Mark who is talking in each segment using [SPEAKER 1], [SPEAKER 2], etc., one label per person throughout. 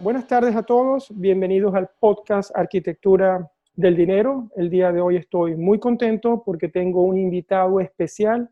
[SPEAKER 1] buenas tardes, a, todos. Bienvenidos al podcast Arquitectura del Dinero. El día de hoy estoy muy contento porque tengo un invitado especial,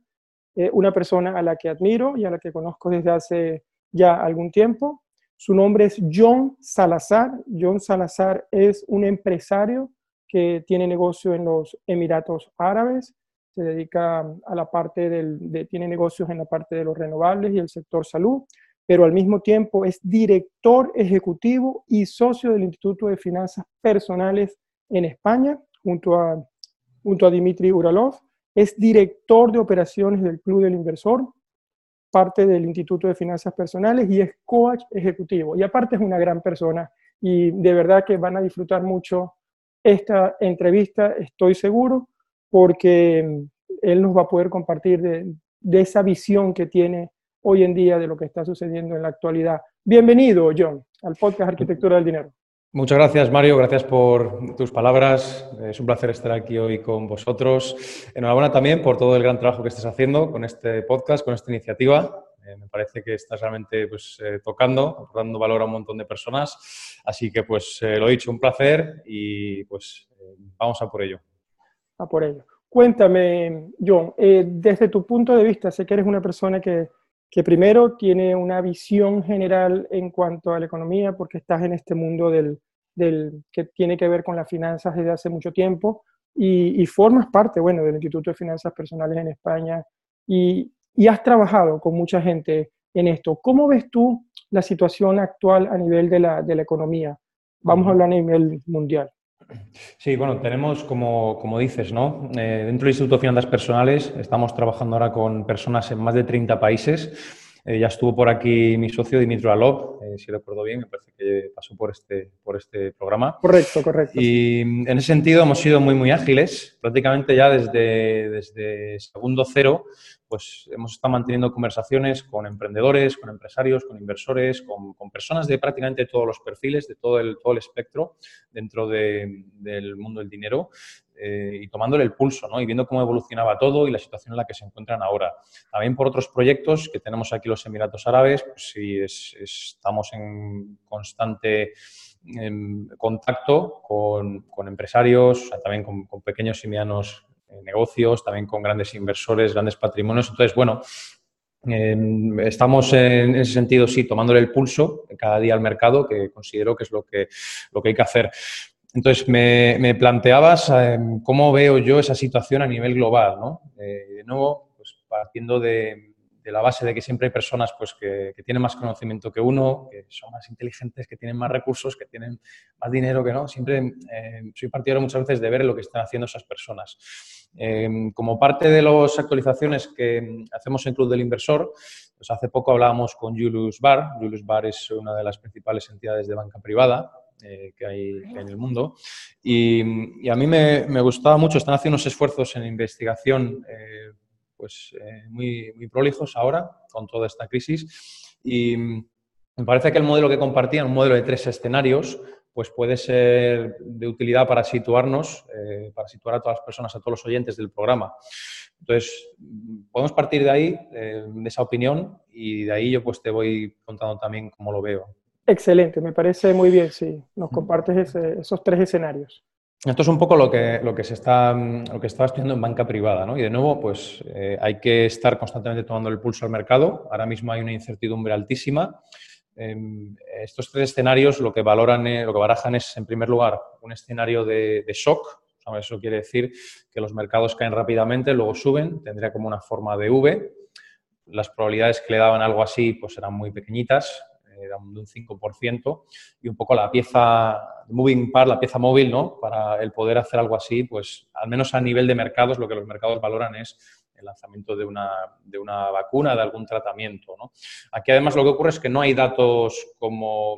[SPEAKER 1] eh, una persona a la que admiro y a la que conozco desde hace ya algún tiempo. Su nombre es John Salazar. John Salazar es un empresario que tiene negocio en los Emiratos Árabes. Se dedica a la parte del, de, tiene negocios en la parte de los renovables y el sector salud pero al mismo tiempo es director ejecutivo y socio del Instituto de Finanzas Personales en España, junto a, junto a Dimitri Uralov. Es director de operaciones del Club del Inversor, parte del Instituto de Finanzas Personales y es coach ejecutivo. Y aparte es una gran persona y de verdad que van a disfrutar mucho esta entrevista, estoy seguro, porque él nos va a poder compartir de, de esa visión que tiene hoy en día de lo que está sucediendo en la actualidad. Bienvenido, John, al podcast Arquitectura del Dinero.
[SPEAKER 2] Muchas gracias, Mario. Gracias por tus palabras. Es un placer estar aquí hoy con vosotros. Enhorabuena también por todo el gran trabajo que estás haciendo con este podcast, con esta iniciativa. Eh, me parece que estás realmente pues, eh, tocando, dando valor a un montón de personas. Así que, pues, eh, lo he dicho, un placer y pues vamos a por ello.
[SPEAKER 1] A por ello. Cuéntame, John, desde tu punto de vista, sé que eres una persona que que primero tiene una visión general en cuanto a la economía, porque estás en este mundo del, del que tiene que ver con las finanzas desde hace mucho tiempo y, formas parte, bueno, del Instituto de Finanzas Personales en España y, y has trabajado con mucha gente en esto. ¿Cómo ves tú la situación actual a nivel de la, de la economía? Vamos a hablar a nivel mundial.
[SPEAKER 2] Sí, bueno, tenemos, como, como dices, ¿no? Eh, dentro del Instituto de Finanzas Personales estamos trabajando ahora con personas en más de 30 países. Eh, ya estuvo por aquí mi socio Dimitri Alov, eh, si recuerdo bien, me parece que pasó por este, por este programa.
[SPEAKER 1] Correcto, correcto.
[SPEAKER 2] Y en ese sentido hemos sido muy, muy ágiles. Prácticamente ya desde, desde segundo cero pues hemos estado manteniendo conversaciones con emprendedores, con empresarios, con inversores, con, personas de prácticamente todos los perfiles, de todo el, todo el espectro dentro del mundo del dinero eh, y tomándole el pulso ¿no? y viendo cómo evolucionaba todo y la situación en la que se encuentran ahora. También por otros proyectos que tenemos aquí los Emiratos Árabes, pues sí, estamos en constante em, contacto con, empresarios, también con, pequeños y medianos negocios, también con grandes inversores, grandes patrimonios. Entonces, bueno, estamos en ese sentido, sí, tomándole el pulso cada día al mercado, que considero que es lo que, lo que hay que hacer. Entonces, me, planteabas em, cómo veo yo esa situación a nivel global, ¿no? Eh, de nuevo, pues partiendo de, de la base de que siempre hay personas pues, que, tienen más conocimiento que uno, que son más inteligentes, que tienen más recursos, que tienen más dinero que no. Siempre eh, soy partidario muchas veces de ver lo que están haciendo esas personas. Eh, como parte de las actualizaciones que hacemos en Club del Inversor, pues hace poco hablábamos con Julius Bar. Julius Bar es una de las principales entidades de banca privada eh, que, hay, en el mundo. Y, a mí me, me, gustaba mucho, están haciendo unos esfuerzos en investigación pues, eh, muy, muy prolijos ahora con toda esta crisis. Y me parece que el modelo que compartían, un modelo de tres escenarios, pues puede ser de utilidad para situarnos, eh, para situar a todas las personas, a todos los oyentes del programa. Entonces, podemos partir de ahí, eh, de esa opinión, y de ahí yo pues te voy contando también cómo lo veo.
[SPEAKER 1] Excelente, me parece muy bien, sí. Nos compartes esos tres escenarios.
[SPEAKER 2] Esto es un poco lo que, lo que se está, lo que estaba estudiando en banca privada, ¿no? Y de nuevo, pues eh, hay que estar constantemente tomando el pulso al mercado. Ahora mismo hay una incertidumbre altísima. Em, estos tres escenarios lo que valoran, eh, lo que barajan es, en primer lugar, un escenario de, shock. eso quiere decir que los mercados caen rápidamente, luego suben, tendría como una forma de V. Las probabilidades que le daban algo así pues eran muy pequeñitas, de un 5%, y un poco la pieza moving part, la pieza móvil, ¿no? Para el poder hacer algo así, pues al menos a nivel de mercados, lo que los mercados valoran es el lanzamiento de una, de una vacuna, de algún tratamiento, ¿no? Aquí además lo que ocurre es que no hay datos como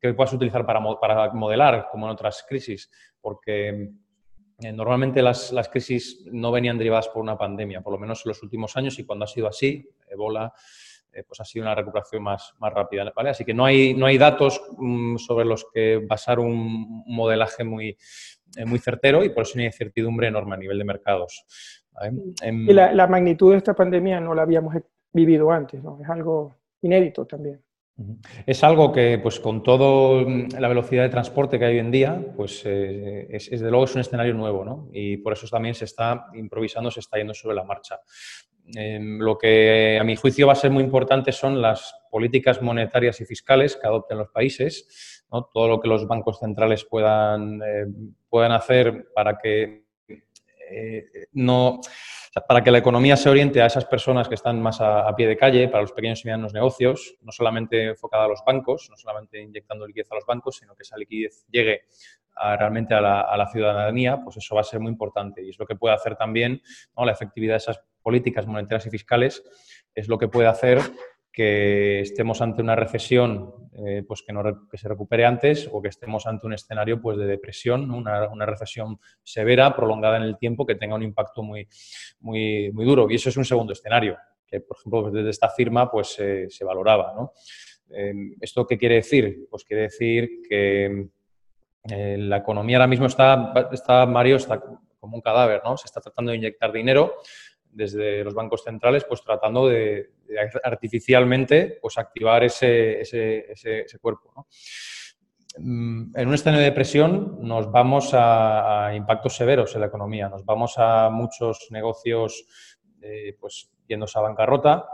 [SPEAKER 2] que puedas utilizar para, para modelar, como en otras crisis, porque eh, normalmente las, las, crisis no venían derivadas por una pandemia, por lo menos en los últimos años, y cuando ha sido así, Ebola, eh, pues ha sido una recuperación más, más rápida. ¿vale? Así que no hay, no hay datos mm, sobre los que basar un modelaje muy, eh, muy certero y por eso hay una incertidumbre enorme a nivel de mercados.
[SPEAKER 1] Em, y la, la, magnitud de esta pandemia no la habíamos vivido antes, ¿no? es algo inédito también.
[SPEAKER 2] Es algo que, pues con toda la velocidad de transporte que hay hoy en día, pues eh, es, desde luego es un escenario nuevo, ¿no? Y por eso también se está improvisando, se está yendo sobre la marcha. Em, lo que a mi juicio va a ser muy importante son las políticas monetarias y fiscales que adopten los países, todo lo que los bancos centrales puedan, eh, puedan hacer para que eh, no para que la economía se oriente a esas personas que están más a, pie de calle, para los pequeños y medianos negocios, no solamente enfocada a los bancos, no solamente inyectando liquidez a los bancos, sino que esa liquidez llegue realmente a la, ciudadanía, pues eso va a ser muy importante. Y es lo que puede hacer también la efectividad de esas políticas monetarias y fiscales, es lo que puede hacer que estemos ante una recesión eh, pues que, no, que, se recupere antes o que estemos ante un escenario pues, de depresión, una, una, recesión severa, prolongada en el tiempo, que tenga un impacto muy, muy, muy duro. Y eso es un segundo escenario, que por ejemplo desde esta firma pues, se valoraba. ¿no? Em, ¿Esto qué quiere decir? Pues quiere decir que eh, la economía ahora mismo está, está, Mario, está como un cadáver, ¿no? Se está tratando de inyectar dinero desde los bancos centrales, pues tratando de, artificialmente pues, activar ese, ese, cuerpo. Mm, en un escenario de depresión nos vamos a, impactos severos en la economía, nos vamos a muchos negocios eh, pues, yéndose a bancarrota,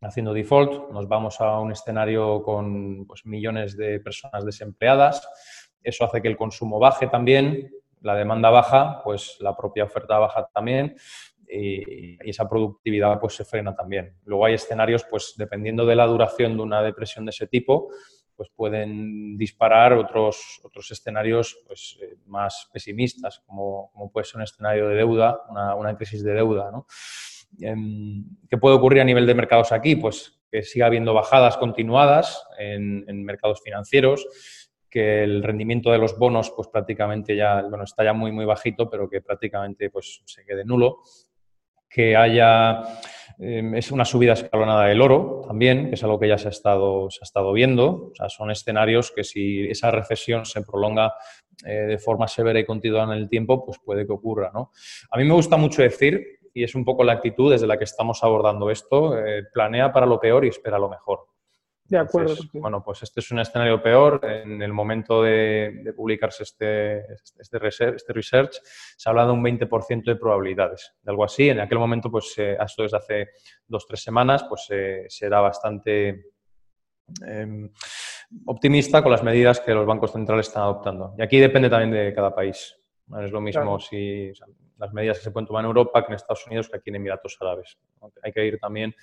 [SPEAKER 2] haciendo default, nos vamos a un escenario con pues, millones de personas desempleadas, eso hace que el consumo baje también, la demanda baja, pues la propia oferta baja también, y, esa productividad pues se frena también. Luego hay escenarios, pues dependiendo de la duración de una depresión de ese tipo, pues pueden disparar otros, otros escenarios pues, eh, más pesimistas, como, como, puede ser un escenario de deuda, una, una crisis de deuda. ¿no? Em, ¿Qué puede ocurrir a nivel de mercados aquí? Pues que siga habiendo bajadas continuadas en, en mercados financieros, que el rendimiento de los bonos pues prácticamente ya, bueno, está ya muy, muy bajito, pero que prácticamente pues se quede nulo que haya em, es una subida escalonada del oro también, que es algo que ya se ha estado, se ha estado viendo. O sea, son escenarios que si esa recesión se prolonga eh, de forma severa y continua en el tiempo, pues puede que ocurra. ¿no? A mí me gusta mucho decir, y es un poco la actitud desde la que estamos abordando esto, eh, planea para lo peor y espera lo mejor.
[SPEAKER 1] De acuerdo.
[SPEAKER 2] bueno, pues este es un escenario peor. En el momento de, publicarse este, este, research, este research, se habla de un 20% de probabilidades, de algo así. En aquel momento, pues esto desde hace dos, tres semanas, pues se era bastante em, optimista con las medidas que los bancos centrales están adoptando. Y aquí depende también de cada país. No es lo mismo si las medidas que se pueden tomar en Europa que en Estados Unidos que aquí en Emiratos Árabes. Hay que ir también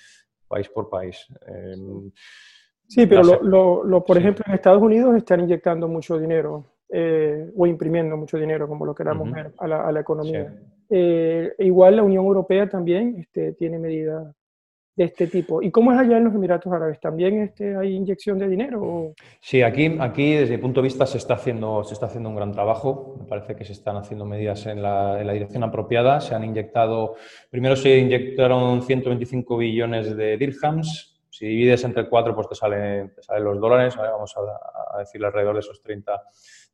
[SPEAKER 2] país por país. Em,
[SPEAKER 1] Sí, pero lo, lo, por ejemplo, en Estados Unidos están inyectando mucho dinero eh, o imprimiendo mucho dinero, como lo queramos ver, a la, a la economía. Eh, igual la Unión Europea también este, tiene medidas de este tipo. ¿Y cómo es allá en los Emiratos Árabes? ¿También este, hay inyección de dinero?
[SPEAKER 2] Sí, aquí, aquí desde mi punto de vista se está, haciendo, se está haciendo un gran trabajo. Me parece que se están haciendo medidas en la, en la dirección apropiada. Se han inyectado, primero se inyectaron 125 billones de dirhams, si divides entre cuatro, pues te salen, salen los dólares, vamos a, decir alrededor de esos 30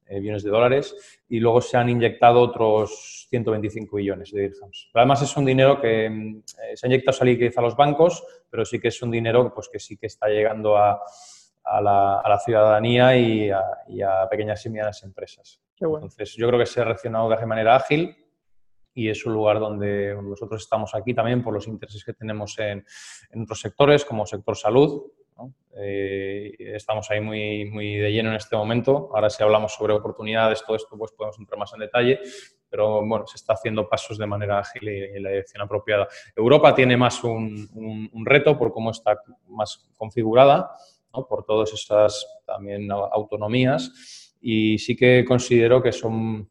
[SPEAKER 2] eh, billones de dólares, y luego se han inyectado otros 125 billones de dirhams. además es un dinero que mm, eh, se ha inyectado liquidez a los bancos, pero sí que es un dinero pues, que sí que está llegando a, la, ciudadanía y a, pequeñas y medianas empresas. Entonces, yo creo que se ha reaccionado de manera ágil, y es un lugar donde nosotros estamos aquí también por los intereses que tenemos en, otros sectores, como sector salud. Eh, estamos ahí muy, muy de lleno en este momento. Ahora si hablamos sobre oportunidades, todo esto, pues podemos entrar más en detalle, pero bueno, se está haciendo pasos de manera ágil y en la dirección apropiada. Europa tiene más un, un, reto por cómo está más configurada, por todas esas también autonomías y sí que considero que son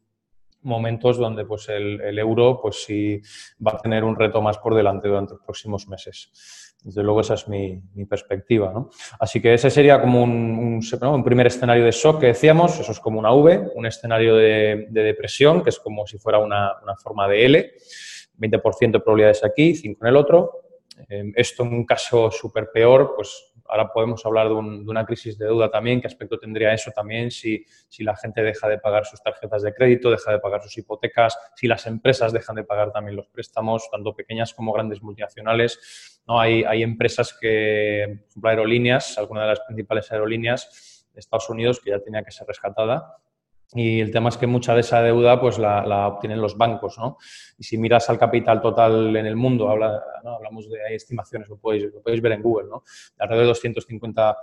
[SPEAKER 2] momentos donde pues, el, euro pues, sí va a tener un reto más por delante durante los próximos meses. Desde luego esa es mi, perspectiva. ¿no? Así que ese sería como un, un, primer escenario de shock que decíamos, eso es como una V, un escenario de, depresión, que es como si fuera una, forma de L, 20% de probabilidades aquí, 5 en el otro. Em, esto en un caso súper peor, pues ahora podemos hablar de, una crisis de deuda también. ¿Qué aspecto tendría eso también si, si, la gente deja de pagar sus tarjetas de crédito, deja de pagar sus hipotecas, si las empresas dejan de pagar también los préstamos, tanto pequeñas como grandes multinacionales? ¿no? Hay, hay empresas que, por ejemplo, aerolíneas, algunas de las principales aerolíneas de Estados Unidos que ya tenía que ser rescatada y el tema es que mucha de esa deuda pues la, obtienen los bancos, ¿no? Y si miras al capital total en el mundo, habla, hablamos de hay estimaciones, lo podéis, lo podéis ver en Google, ¿no? De alrededor de 250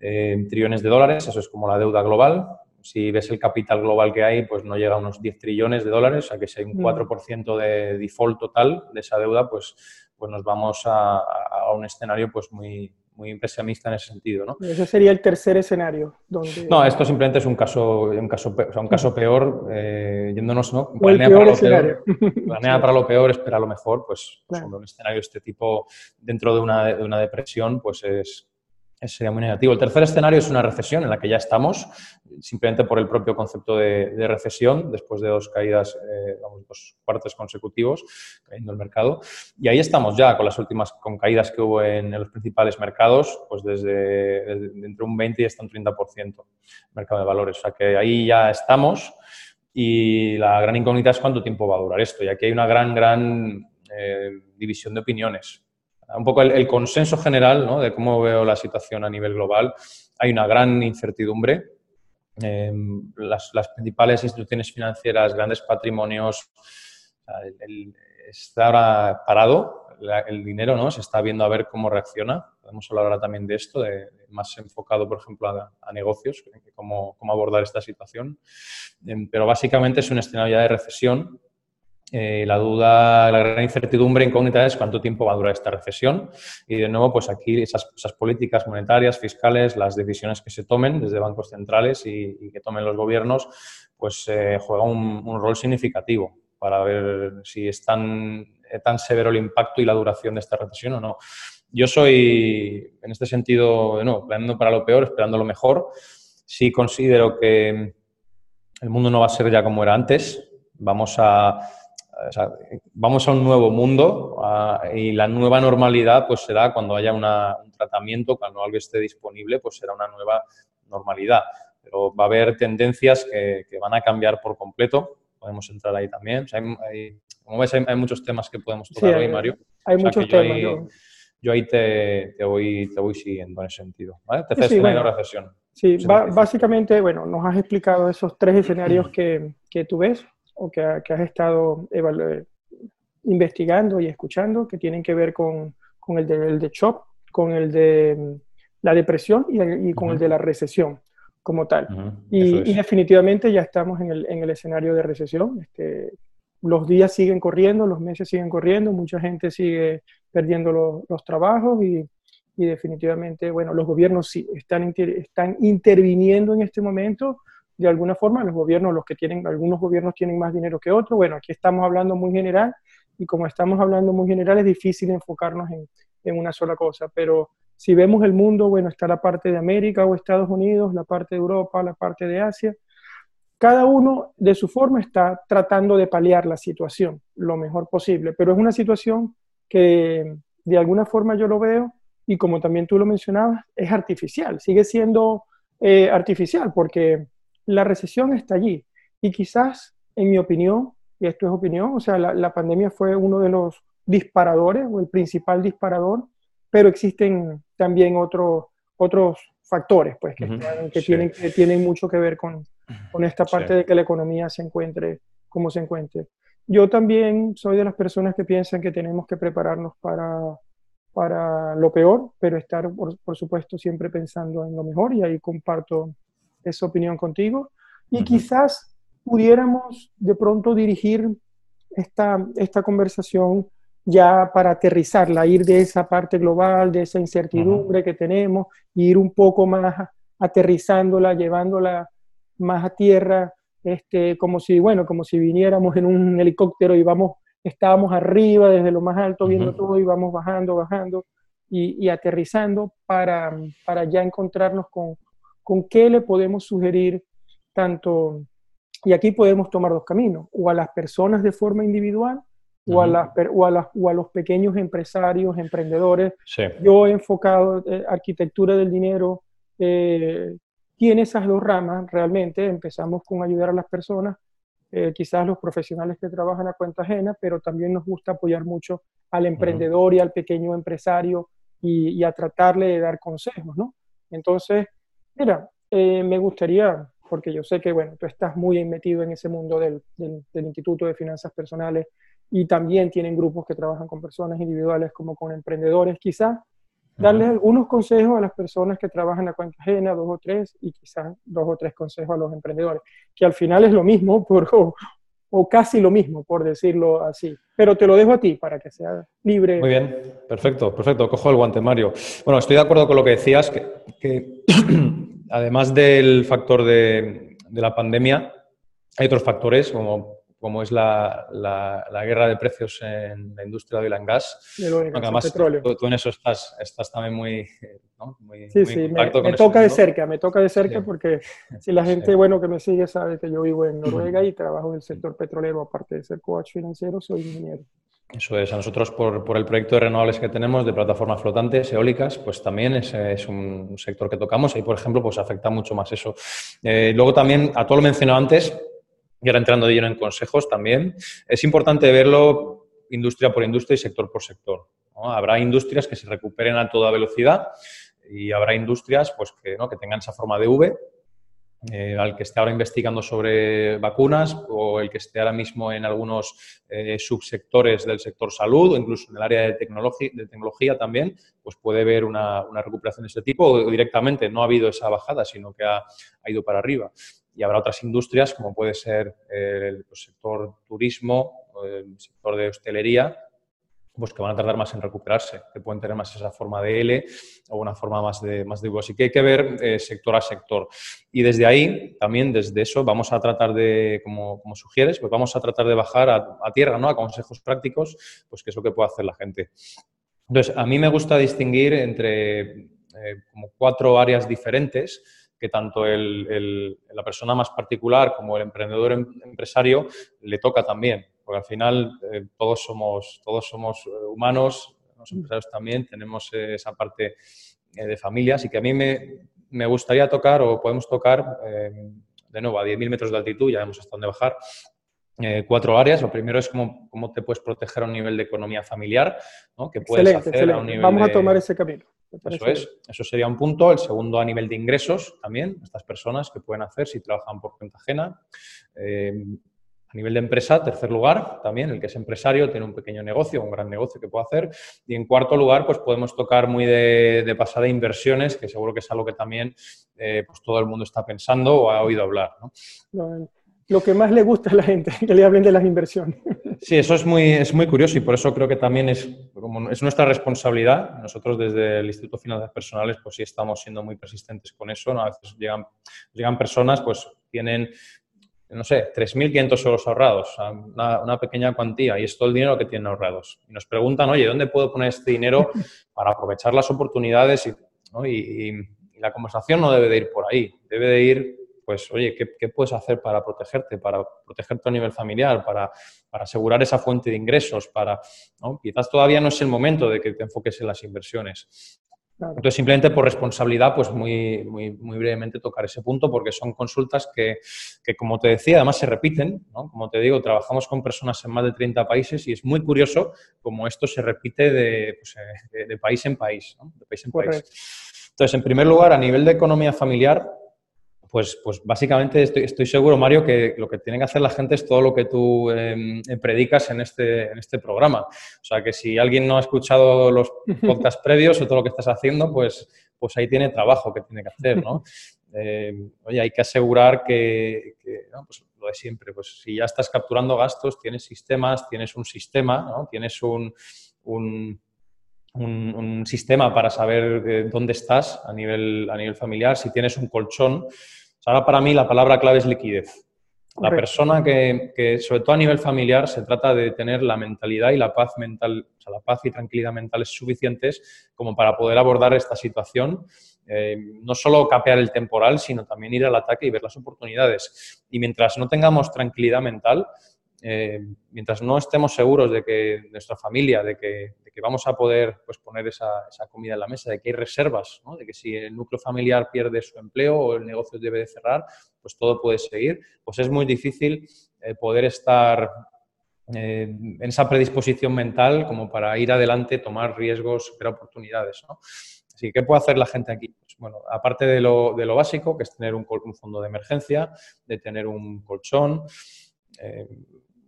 [SPEAKER 2] eh, trillones de dólares, eso es como la deuda global. Si ves el capital global que hay, pues no llega a unos 10 trillones de dólares, o sea que si hay un 4% mm. de default total de esa deuda, pues, pues nos vamos a, a un escenario pues muy, muy pesimista en ese sentido. ¿no?
[SPEAKER 1] Ese sería el tercer escenario. Donde...
[SPEAKER 2] No, esto simplemente es un caso, un caso, un caso peor, eh, yéndonos, ¿no?
[SPEAKER 1] Planea, para, lo peor,
[SPEAKER 2] planea para lo peor, espera lo mejor, pues, pues un escenario de este tipo dentro de una, de una depresión, pues es, sería muy negativo. El tercer escenario es una recesión en la que ya estamos, simplemente por el propio concepto de, recesión, después de dos caídas, eh, dos cuartos consecutivos cayendo el mercado. Y ahí estamos ya con las últimas con caídas que hubo en, los principales mercados, pues desde, entre un 20 y hasta un 30% mercado de valores. O sea que ahí ya estamos y la gran incógnita es cuánto tiempo va a durar esto. Y aquí hay una gran, gran eh, división de opiniones un poco el, consenso general de cómo veo la situación a nivel global. Hay una gran incertidumbre. Em, las, principales instituciones financieras, grandes patrimonios, está ahora parado el dinero, ¿no? Se está viendo a ver cómo reacciona. Podemos hablar ahora también de esto, más enfocado, por ejemplo, a, negocios, cómo, cómo, abordar esta situación. Em, pero básicamente es un escenario ya de recesión eh, la duda, la gran incertidumbre incógnita es cuánto tiempo va a durar esta recesión. Y de nuevo, pues aquí esas, políticas monetarias, fiscales, las decisiones que se tomen desde bancos centrales y, que tomen los gobiernos, pues eh, juega un, rol significativo para ver si es tan, eh, tan severo el impacto y la duración de esta recesión o no. Yo soy, en este sentido, no, planeando para lo peor, esperando lo mejor. Sí considero que el mundo no va a ser ya como era antes. Vamos a, vamos a un nuevo mundo y la nueva normalidad pues será cuando haya un tratamiento, cuando algo esté disponible, pues será una nueva normalidad. Pero va a haber tendencias que, van a cambiar por completo. Podemos entrar ahí también. como ves, hay, muchos temas que podemos tocar hoy, Mario.
[SPEAKER 1] Hay muchos temas.
[SPEAKER 2] Yo ahí, te, voy, te voy siguiendo en ese sentido. ¿vale? sí, recesión.
[SPEAKER 1] Sí, básicamente, bueno, nos has explicado esos tres escenarios que, que tú ves o que, has estado investigando y escuchando que tienen que ver con, con el, de, de shock, con el de mm, la depresión y, con el de la recesión como tal. y, definitivamente ya estamos en el, en el escenario de recesión. Este, los días siguen corriendo, los meses siguen corriendo, mucha gente sigue perdiendo los trabajos y, y, definitivamente, bueno, los gobiernos sí están, están interviniendo en este momento de alguna forma, los gobiernos, los que tienen, algunos gobiernos tienen más dinero que otros, bueno, aquí estamos hablando muy general y como estamos hablando muy general es difícil enfocarnos en, en una sola cosa, pero si vemos el mundo, bueno, está la parte de América o Estados Unidos, la parte de Europa, la parte de Asia, cada uno de su forma está tratando de paliar la situación lo mejor posible, pero es una situación que de alguna forma yo lo veo y como también tú lo mencionabas, es artificial, sigue siendo eh, artificial porque la recesión está allí. Y quizás, en mi opinión, y esto es opinión, o sea, la, pandemia fue uno de los disparadores o el principal disparador, pero existen también otros otros factores pues, que, que, tienen, que tienen mucho que ver con, con esta parte de que la economía se encuentre como se encuentre. Yo también soy de las personas que piensan que tenemos que prepararnos para, para lo peor, pero estar, por, por supuesto, siempre pensando en lo mejor y ahí comparto esa opinión contigo. Y quizás pudiéramos de pronto dirigir esta, esta conversación ya para aterrizarla, ir de esa parte global, de esa incertidumbre que tenemos, e ir un poco más aterrizándola, llevándola más a tierra, este, como si, bueno, como si viniéramos en un helicóptero y vamos, estábamos arriba desde lo más alto viendo todo y vamos bajando, bajando y, y aterrizando para, para ya encontrarnos con, con qué le podemos sugerir tanto, y aquí podemos tomar dos caminos, o a las personas de forma individual o, a las, o, a o, a los pequeños empresarios, emprendedores. Yo he enfocado eh, arquitectura del dinero, eh, tiene esas dos ramas realmente. Empezamos con ayudar a las personas, eh, quizás los profesionales que trabajan a cuenta ajena, pero también nos gusta apoyar mucho al emprendedor y al pequeño empresario y, a tratarle de dar consejos, ¿no? Entonces, mira, me gustaría porque yo sé que, bueno, tú estás muy metido en ese mundo del, del, Instituto de Finanzas Personales y también tienen grupos que trabajan con personas individuales como con emprendedores, quizás darles algunos consejos a las personas que trabajan en la cuenta ajena, dos o tres, y quizás dos o tres consejos a los emprendedores, que al final es lo mismo, por, o, casi lo mismo, por decirlo así. Pero te lo dejo a ti para que sea libre.
[SPEAKER 2] Muy bien, perfecto, perfecto. Cojo el guante, Mario. Bueno, estoy de acuerdo con lo que decías, que, que además del factor de, la pandemia, hay otros factores como, como es la, guerra de precios en la industria del oil and gas.
[SPEAKER 1] además,
[SPEAKER 2] tú, en eso estás, estás también muy,
[SPEAKER 1] sí, sí, me, toca de cerca, me toca de cerca porque si la gente bueno que me sigue sabe que yo vivo en Noruega y trabajo en el sector petrolero, aparte de ser coach financiero, soy ingeniero.
[SPEAKER 2] Eso es, a nosotros por, el proyecto de renovables que tenemos de plataformas flotantes, eólicas, pues también es, es un sector que tocamos y, por ejemplo, pues afecta mucho más eso. Eh, luego también, a todo lo mencionado antes, y ahora entrando de lleno en consejos también, es importante verlo industria por industria y sector por sector. Habrá industrias que se recuperen a toda velocidad y habrá industrias pues, que, ¿no? que tengan esa forma de V eh, al que esté ahora investigando sobre vacunas o el que esté ahora mismo en algunos eh, subsectores del sector salud o incluso en el área de, de tecnología también, pues puede ver una, recuperación de este tipo o directamente no ha habido esa bajada, sino que ha, ido para arriba. Y habrá otras industrias como puede ser el sector turismo, el sector de hostelería, pues que van a tardar más en recuperarse, que pueden tener más esa forma de L o una forma más de, más de. Así que hay que ver eh, sector a sector. Y desde ahí, también desde eso, vamos a tratar de, como, sugieres, pues vamos a tratar de bajar a, tierra, ¿no? A consejos prácticos, pues que es lo que puede hacer la gente. Entonces, a mí me gusta distinguir entre eh, cuatro áreas diferentes que tanto el, la persona más particular como el emprendedor em, empresario le toca también porque al final eh, todos somos, todos somos eh, humanos, los empresarios también, tenemos eh, esa parte de familia, así que a mí me, me gustaría tocar o podemos tocar, de nuevo, a 10.000 metros de altitud, ya vemos hasta dónde bajar, cuatro áreas. Lo primero es cómo, cómo, te puedes proteger a un nivel de economía familiar, ¿no? que puedes hacer a un nivel
[SPEAKER 1] Vamos a tomar ese camino.
[SPEAKER 2] Eso es, eso sería un punto. El segundo a nivel de ingresos también, estas personas que pueden hacer si trabajan por cuenta ajena. A nivel de empresa, tercer lugar, también el que es empresario, tiene un pequeño negocio, un gran negocio que puede hacer. Y en cuarto lugar, pues podemos tocar muy de, pasada inversiones, que seguro que es algo que también eh, pues todo el mundo está pensando o ha oído hablar.
[SPEAKER 1] Lo que más le gusta a la gente, que le hablen de las inversiones.
[SPEAKER 2] Sí, eso es muy, es muy curioso y por eso creo que también es, como es nuestra responsabilidad. Nosotros desde el Instituto de Finanzas Personales, pues sí estamos siendo muy persistentes con eso. A veces llegan, llegan personas, pues tienen no sé, 3.500 euros ahorrados, una, pequeña cuantía, y es todo el dinero que tienen ahorrados. Y nos preguntan, oye, ¿dónde puedo poner este dinero para aprovechar las oportunidades? Y, la conversación no debe de ir por ahí, debe de ir, pues, oye, ¿qué, puedes hacer para protegerte, para protegerte a nivel familiar, para, asegurar esa fuente de ingresos? Para, Quizás todavía no es el momento de que te enfoques en las inversiones. Entonces, simplemente por responsabilidad, pues muy, muy, muy, brevemente tocar ese punto, porque son consultas que, que, como te decía, además se repiten. ¿no? Como te digo, trabajamos con personas en más de 30 países y es muy curioso cómo esto se repite de, pues, eh, de, país en país. ¿no? De país en país. Entonces, en primer lugar, a nivel de economía familiar, pues, pues básicamente estoy, seguro, Mario, que lo que tiene que hacer la gente es todo lo que tú em, eh, predicas en este, en este programa. O sea, que si alguien no ha escuchado los podcasts previos o todo lo que estás haciendo, pues, pues ahí tiene trabajo que tiene que hacer, ¿no? Eh, oye, hay que asegurar que, pues lo de siempre, pues si ya estás capturando gastos, tienes sistemas, tienes un sistema, ¿no? Tienes un, un un, sistema para saber eh, dónde estás a nivel, a nivel familiar, si tienes un colchón. ahora para mí la palabra clave es liquidez. La persona que, sobre todo a nivel familiar, se trata de tener la mentalidad y la paz mental, o sea, la paz y tranquilidad mentales suficientes como para poder abordar esta situación. Eh, no solo capear el temporal, sino también ir al ataque y ver las oportunidades. Y mientras no tengamos tranquilidad mental, eh, mientras no estemos seguros de que nuestra familia, de que, vamos a poder pues, poner esa, comida en la mesa, de que hay reservas, de que si el núcleo familiar pierde su empleo o el negocio debe de cerrar, pues todo puede seguir, pues es muy difícil eh, poder estar eh, en esa predisposición mental como para ir adelante, tomar riesgos, ver oportunidades. Así que, ¿qué puede hacer la gente aquí? Pues, bueno, aparte de lo, básico, que es tener un, fondo de emergencia, de tener un colchón,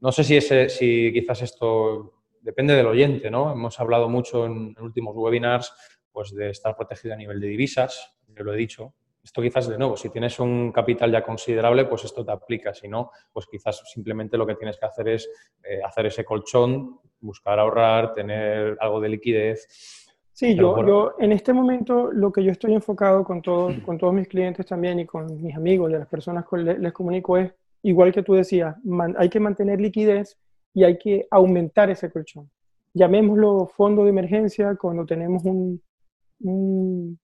[SPEAKER 2] no sé si, ese, si quizás esto depende del oyente, ¿no? Hemos hablado mucho en, últimos webinars pues, de estar protegido a nivel de divisas, yo lo he dicho. Esto quizás de nuevo, si tienes un capital ya considerable, pues esto te aplica. Si no, pues quizás simplemente lo que tienes que hacer es eh, hacer ese colchón, buscar ahorrar, tener algo de liquidez.
[SPEAKER 1] Sí, yo, yo en este momento lo que yo estoy enfocado con, todos con todos mis clientes también y con mis amigos y a las personas que les comunico es igual que tú decías, hay que mantener liquidez y hay que aumentar ese colchón. Llamémoslo fondo de emergencia cuando tenemos un,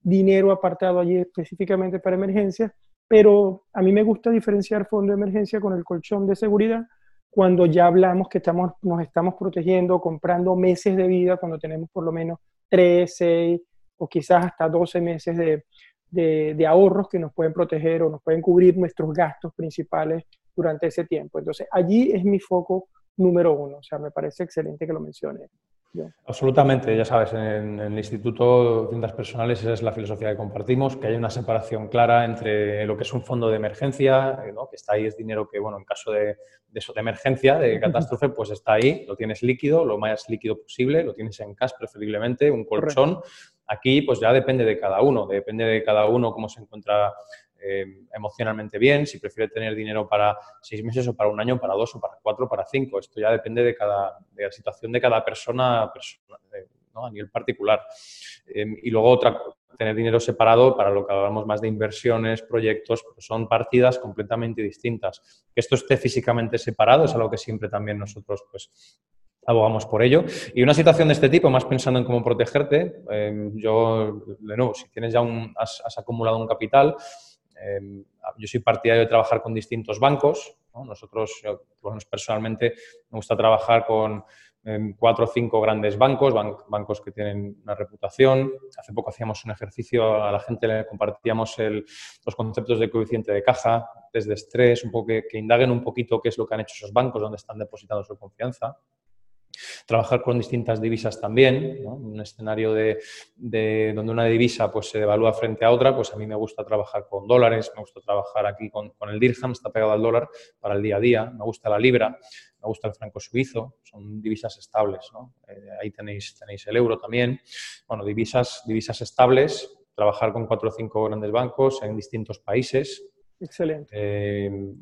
[SPEAKER 1] dinero apartado allí específicamente para emergencias, pero a mí me gusta diferenciar fondo de emergencia con el colchón de seguridad cuando ya hablamos que estamos, nos estamos protegiendo, comprando meses de vida, cuando tenemos por lo menos 3, 6 o quizás hasta 12 meses de, de, ahorros que nos pueden proteger o nos pueden cubrir nuestros gastos principales durante ese tiempo. Entonces, allí es mi foco número uno. O sea, me parece excelente que lo mencione.
[SPEAKER 2] Absolutamente, ya sabes, en, el Instituto de Tiendas Personales esa es la filosofía que compartimos, que hay una separación clara entre lo que es un fondo de emergencia, eh, que está ahí, es dinero que, bueno, en caso de, de, de emergencia, de catástrofe, pues está ahí, lo tienes líquido, lo más líquido posible, lo tienes en cash preferiblemente, un colchón. Aquí, pues ya depende de cada uno, depende de cada uno cómo se encuentra eh, emocionalmente bien, si prefiere tener dinero para seis meses o para un año, para dos o para cuatro, para cinco. Esto ya depende de, cada, de la situación de cada persona, a nivel particular. Em, y luego otra, tener dinero separado para lo que hablamos más de inversiones, proyectos, son partidas completamente distintas. Que esto esté físicamente separado es algo que siempre también nosotros pues, abogamos por ello. Y una situación de este tipo, más pensando en cómo protegerte, em, yo, de nuevo, si tienes ya un, has, acumulado un capital, Em, yo soy partidario de trabajar con distintos bancos. Nosotros, personalmente, me gusta trabajar con em, cuatro o cinco grandes bancos, bancos que tienen una reputación. Hace poco hacíamos un ejercicio, a la gente le compartíamos los conceptos de coeficiente de caja, test de estrés, un poco que, que indaguen un poquito qué es lo que han hecho esos bancos, dónde están depositando su confianza. Trabajar con distintas divisas también, un escenario de, donde una divisa pues, se devalúa frente a otra, pues a mí me gusta trabajar con dólares, me gusta trabajar aquí con, el dirham, está pegado al dólar para el día a día, me gusta la libra, me gusta el franco suizo, son divisas estables. Eh, ahí tenéis, tenéis el euro también. Bueno, divisas, divisas estables, trabajar con cuatro o cinco grandes bancos en distintos países.
[SPEAKER 1] Excelente.
[SPEAKER 2] Eh,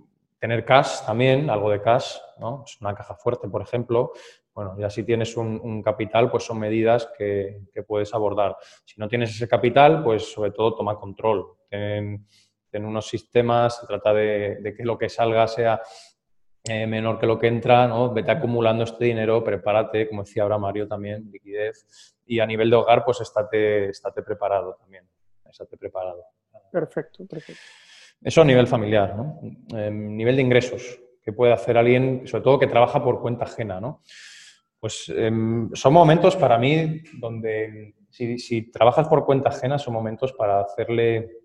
[SPEAKER 2] tener cash también, algo de cash, ¿no? Es una caja fuerte, por ejemplo, bueno, ya si tienes un, capital, pues son medidas que, puedes abordar. Si no tienes ese capital, pues sobre todo toma control. Ten, unos sistemas, se trata de, que lo que salga sea eh, menor que lo que entra, ¿no? Vete acumulando este dinero, prepárate, como decía ahora Mario también, liquidez. Y a nivel de hogar, pues estate, estate preparado también. Estate preparado.
[SPEAKER 1] Perfecto, perfecto.
[SPEAKER 2] Eso a nivel familiar, ¿no? Em, nivel de ingresos, que puede hacer alguien, sobre todo que trabaja por cuenta ajena, ¿no? Pues em, son momentos para mí donde si, trabajas por cuenta ajena son momentos para hacerle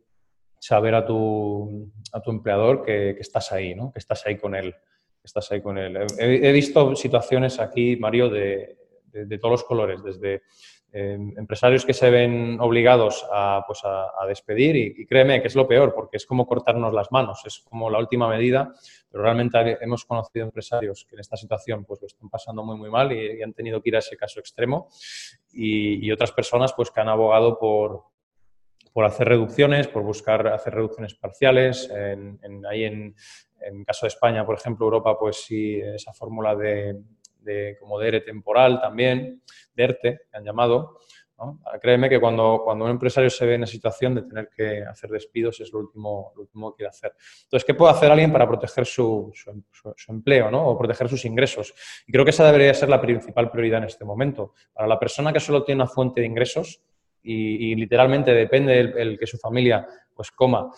[SPEAKER 2] saber a tu, a tu empleador que, estás ahí, ¿no? que estás ahí con él. Estás ahí con él. He, visto situaciones aquí, Mario, de, de todos los colores, desde Em, empresarios que se ven obligados a, pues a, despedir y, créeme que es lo peor porque es como cortarnos las manos, es como la última medida, pero realmente hemos conocido empresarios que en esta situación pues lo están pasando muy muy mal y, han tenido que ir a ese caso extremo y, otras personas pues que han abogado por, por hacer reducciones, por buscar hacer reducciones parciales. En, ahí en, en caso de España, por ejemplo, Europa, pues sí, esa fórmula de, de, como de ERE temporal también, de ERTE, que han llamado. Créeme que cuando, cuando un empresario se ve en la situación de tener que hacer despidos es lo último, lo último que quiere hacer. Entonces, ¿qué puede hacer alguien para proteger su, su, empleo ¿no? o proteger sus ingresos? Y creo que esa debería ser la principal prioridad en este momento. Para la persona que solo tiene una fuente de ingresos y, literalmente depende el, que su familia pues coma,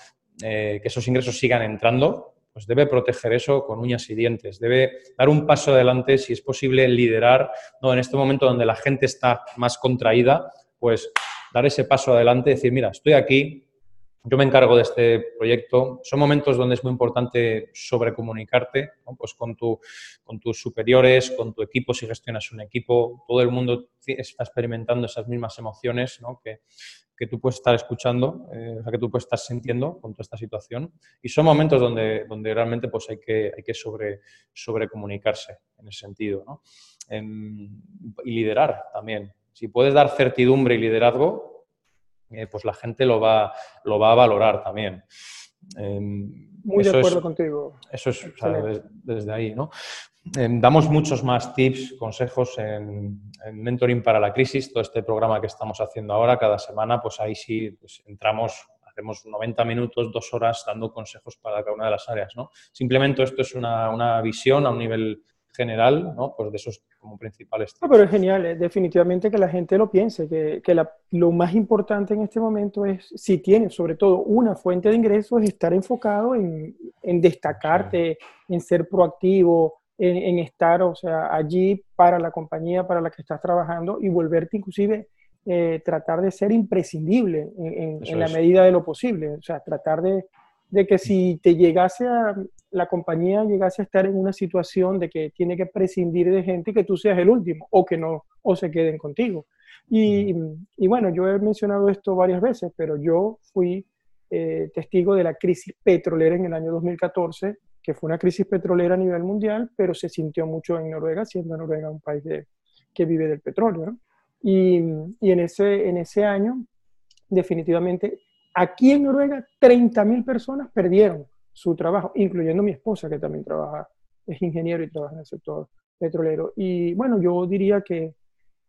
[SPEAKER 2] eh, que esos ingresos sigan entrando, pues debe proteger eso con uñas y dientes, debe dar un paso adelante, si es posible, liderar, ¿no? en este momento donde la gente está más contraída, pues dar ese paso adelante, decir, mira, estoy aquí, yo me encargo de este proyecto. Son momentos donde es muy importante sobrecomunicarte pues con, tu, con tus superiores, con tu equipo, si gestionas un equipo. Todo el mundo está experimentando esas mismas emociones ¿no? que, tú puedes estar escuchando, eh, que tú puedes estar sintiendo con toda esta situación. Y son momentos donde, realmente pues, hay que, sobre, sobrecomunicarse en ese sentido. ¿no? y liderar también. Si puedes dar certidumbre y liderazgo, eh, pues la gente lo va, lo va a valorar también.
[SPEAKER 1] Em, Muy de acuerdo contigo.
[SPEAKER 2] Eso es desde, ahí, ¿no? Em, damos muchos más tips, consejos en, Mentoring para la Crisis, todo este programa que estamos haciendo ahora, cada semana, pues ahí sí pues entramos, hacemos 90 minutos, dos horas dando consejos para cada una de las áreas, ¿no? Simplemente esto es una, una visión a un nivel general, ¿no? Pues de esos como principales.
[SPEAKER 1] No, pero es genial, eh, definitivamente que la gente lo piense, que, que lo más importante en este momento es, si tienes sobre todo una fuente de ingresos, estar enfocado en, en destacarte, en ser proactivo, en, en, estar, o sea, allí para la compañía para la que estás trabajando y volverte inclusive eh, tratar de ser imprescindible en, en la medida de lo posible, o sea, tratar de, de que si te llegase a, la compañía llegase a estar en una situación de que tiene que prescindir de gente que tú seas el último o que no, o se queden contigo. Y, y bueno, yo he mencionado esto varias veces, pero yo fui eh, testigo de la crisis petrolera en el año 2014, que fue una crisis petrolera a nivel mundial, pero se sintió mucho en Noruega, siendo Noruega un país que vive del petróleo. Y, y en, ese, en ese año, definitivamente, aquí en Noruega, 30.000 personas perdieron su trabajo, incluyendo mi esposa, que también trabaja, es ingeniero y trabaja en el sector petrolero. Y bueno, yo diría que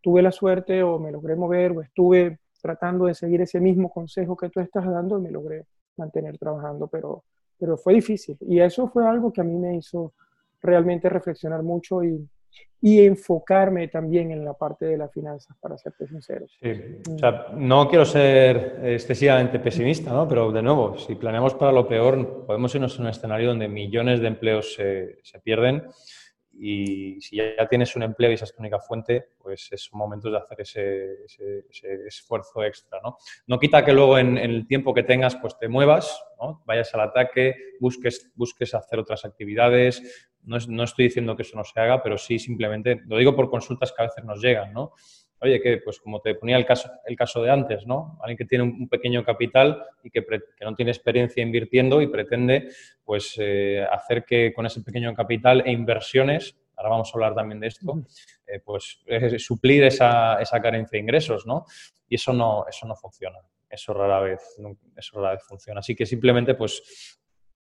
[SPEAKER 1] tuve la suerte o me logré mover o estuve tratando de seguir ese mismo consejo que tú estás dando y me logré mantener trabajando, pero, pero fue difícil. Y eso fue algo que a mí me hizo realmente reflexionar mucho y, y enfocarme también en la parte de las finanzas, para serte sincero.
[SPEAKER 2] Sí. O sea, no quiero ser excesivamente pesimista, ¿no? pero de nuevo, si planeamos para lo peor, podemos irnos a un escenario donde millones de empleos se, se pierden y si ya tienes un empleo y esa es tu única fuente, pues es momento de hacer ese, esfuerzo extra. ¿no? no quita que luego en, el tiempo que tengas pues te muevas, ¿no? vayas al ataque, busques, busques hacer otras actividades. No, no, estoy diciendo que eso no se haga, pero sí simplemente, lo digo por consultas que a veces nos llegan, ¿no? Oye, que pues como te ponía el caso, el caso de antes, ¿no? Alguien que tiene un pequeño capital y que, que no tiene experiencia invirtiendo y pretende pues eh, hacer que con ese pequeño capital e inversiones, ahora vamos a hablar también de esto, eh, pues suplir esa, esa, carencia de ingresos, ¿no? Y eso no, eso no funciona. Eso rara vez, eso rara vez funciona. Así que simplemente, pues,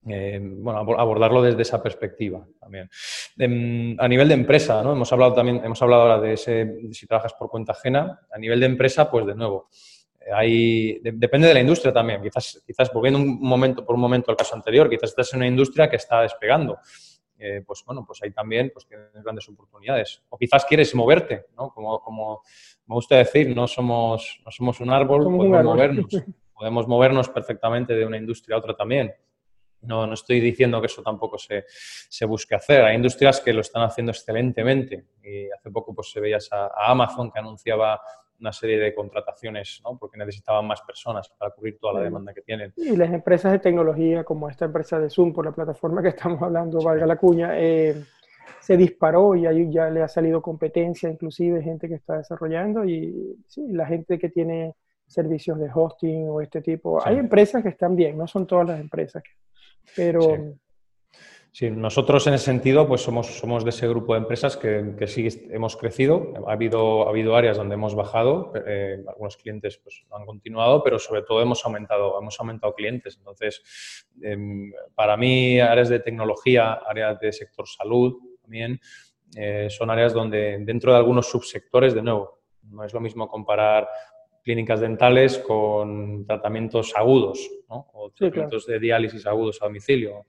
[SPEAKER 2] eh, bueno, abordarlo desde esa perspectiva también. Em, a nivel de empresa, ¿no? Hemos hablado también, hemos hablado ahora de, ese, si trabajas por cuenta ajena. A nivel de empresa, pues de nuevo, eh, hay, depende de la industria también. Quizás, quizás volviendo un momento, por un momento al caso anterior, quizás estás en una industria que está despegando. Eh, pues bueno, pues ahí también pues, tienes grandes oportunidades. O quizás quieres moverte, ¿no? Como, como me gusta decir, no somos, no somos un árbol, podemos movernos. Podemos movernos perfectamente de una industria a otra también. No, no estoy diciendo que eso tampoco se, se, busque hacer. Hay industrias que lo están haciendo excelentemente. Y hace poco pues, se veías a, Amazon que anunciaba una serie de contrataciones, ¿no? porque necesitaban más personas para cubrir toda la demanda que tienen.
[SPEAKER 1] Y las empresas de tecnología, como esta empresa de Zoom, por la plataforma que estamos hablando, valga la cuña, eh, se disparó y ahí ya le ha salido competencia, inclusive gente que está desarrollando y sí, la gente que tiene servicios de hosting o este tipo. Hay empresas que están bien, no son todas las empresas que pero...
[SPEAKER 2] Sí. nosotros en ese sentido pues somos, somos de ese grupo de empresas que, que sí hemos crecido. Ha habido, ha habido áreas donde hemos bajado, eh, algunos clientes pues, han continuado, pero sobre todo hemos aumentado, hemos aumentado clientes. Entonces, em, para mí, áreas de tecnología, áreas de sector salud también, eh, son áreas donde dentro de algunos subsectores, de nuevo, no es lo mismo comparar clínicas dentales con tratamientos agudos ¿no? o tratamientos de diálisis agudos a domicilio.